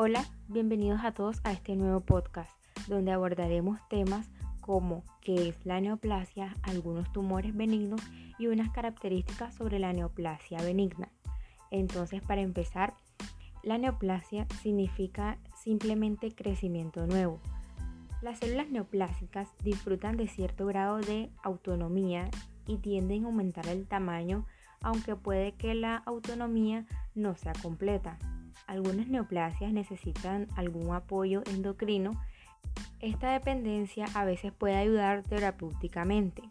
Hola, bienvenidos a todos a este nuevo podcast donde abordaremos temas como qué es la neoplasia, algunos tumores benignos y unas características sobre la neoplasia benigna. Entonces, para empezar, la neoplasia significa simplemente crecimiento nuevo. Las células neoplásicas disfrutan de cierto grado de autonomía y tienden a aumentar el tamaño, aunque puede que la autonomía no sea completa. Algunas neoplasias necesitan algún apoyo endocrino. Esta dependencia a veces puede ayudar terapéuticamente.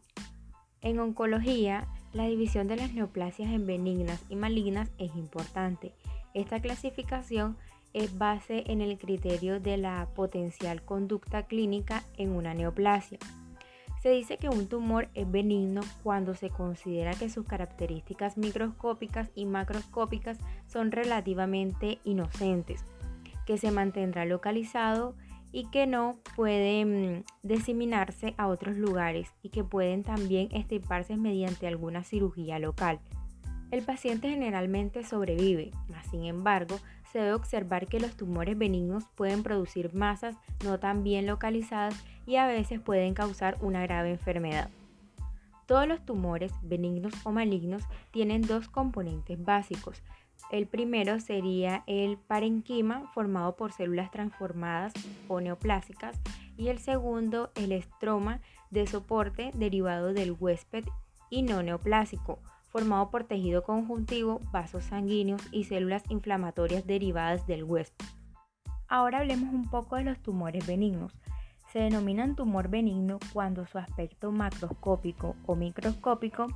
En oncología, la división de las neoplasias en benignas y malignas es importante. Esta clasificación es base en el criterio de la potencial conducta clínica en una neoplasia. Se dice que un tumor es benigno cuando se considera que sus características microscópicas y macroscópicas son relativamente inocentes, que se mantendrá localizado y que no puede mm, diseminarse a otros lugares y que pueden también estirparse mediante alguna cirugía local. El paciente generalmente sobrevive, mas sin embargo, se debe observar que los tumores benignos pueden producir masas no tan bien localizadas y a veces pueden causar una grave enfermedad. Todos los tumores, benignos o malignos, tienen dos componentes básicos. El primero sería el parenquima, formado por células transformadas o neoplásicas, y el segundo, el estroma de soporte derivado del huésped y no neoplásico, formado por tejido conjuntivo, vasos sanguíneos y células inflamatorias derivadas del huésped. Ahora hablemos un poco de los tumores benignos. Se denominan tumor benigno cuando su aspecto macroscópico o microscópico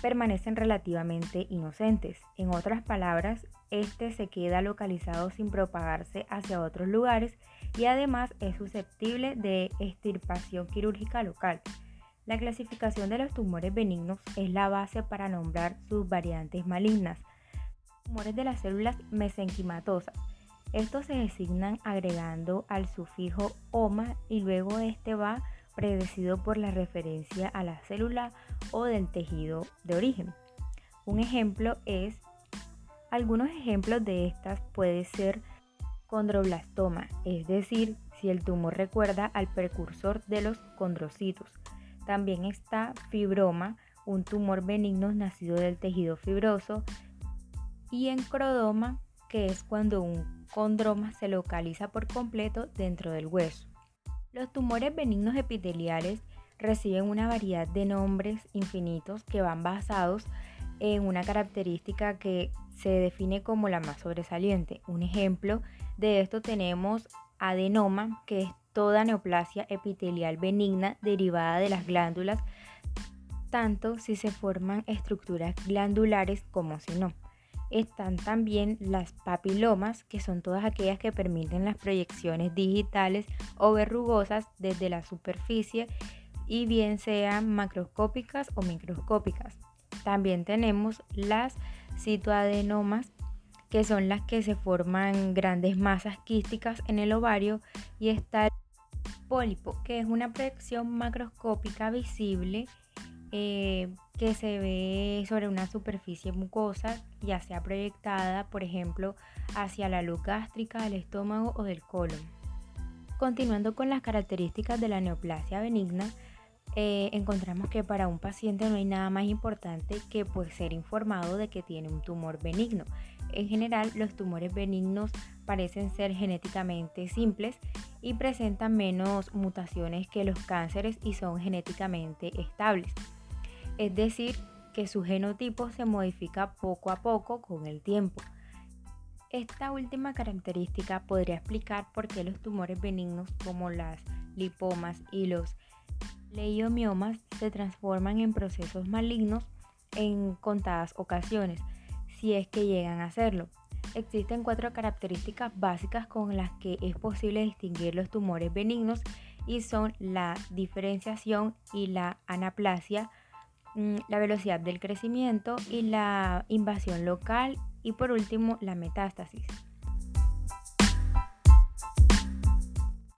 permanecen relativamente inocentes. En otras palabras, este se queda localizado sin propagarse hacia otros lugares y además es susceptible de extirpación quirúrgica local. La clasificación de los tumores benignos es la base para nombrar sus variantes malignas. Tumores de las células mesenquimatosas. Estos se designan agregando al sufijo OMA y luego este va predecido por la referencia a la célula o del tejido de origen. Un ejemplo es, algunos ejemplos de estas puede ser condroblastoma, es decir, si el tumor recuerda al precursor de los condrocitos también está fibroma, un tumor benigno nacido del tejido fibroso, y encrodoma, que es cuando un condroma se localiza por completo dentro del hueso. Los tumores benignos epiteliales reciben una variedad de nombres infinitos que van basados en una característica que se define como la más sobresaliente. Un ejemplo de esto tenemos adenoma, que es toda neoplasia epitelial benigna derivada de las glándulas, tanto si se forman estructuras glandulares como si no. Están también las papilomas, que son todas aquellas que permiten las proyecciones digitales o verrugosas desde la superficie y bien sean macroscópicas o microscópicas. También tenemos las citoadenomas, que son las que se forman grandes masas quísticas en el ovario y está pólipo, que es una proyección macroscópica visible eh, que se ve sobre una superficie mucosa, ya sea proyectada, por ejemplo, hacia la luz gástrica del estómago o del colon. Continuando con las características de la neoplasia benigna, eh, encontramos que para un paciente no hay nada más importante que pues, ser informado de que tiene un tumor benigno. En general, los tumores benignos parecen ser genéticamente simples y presentan menos mutaciones que los cánceres y son genéticamente estables. Es decir, que su genotipo se modifica poco a poco con el tiempo. Esta última característica podría explicar por qué los tumores benignos como las lipomas y los leiomiomas se transforman en procesos malignos en contadas ocasiones, si es que llegan a hacerlo. Existen cuatro características básicas con las que es posible distinguir los tumores benignos y son la diferenciación y la anaplasia, mm, la velocidad del crecimiento y la invasión local y por último la metástasis.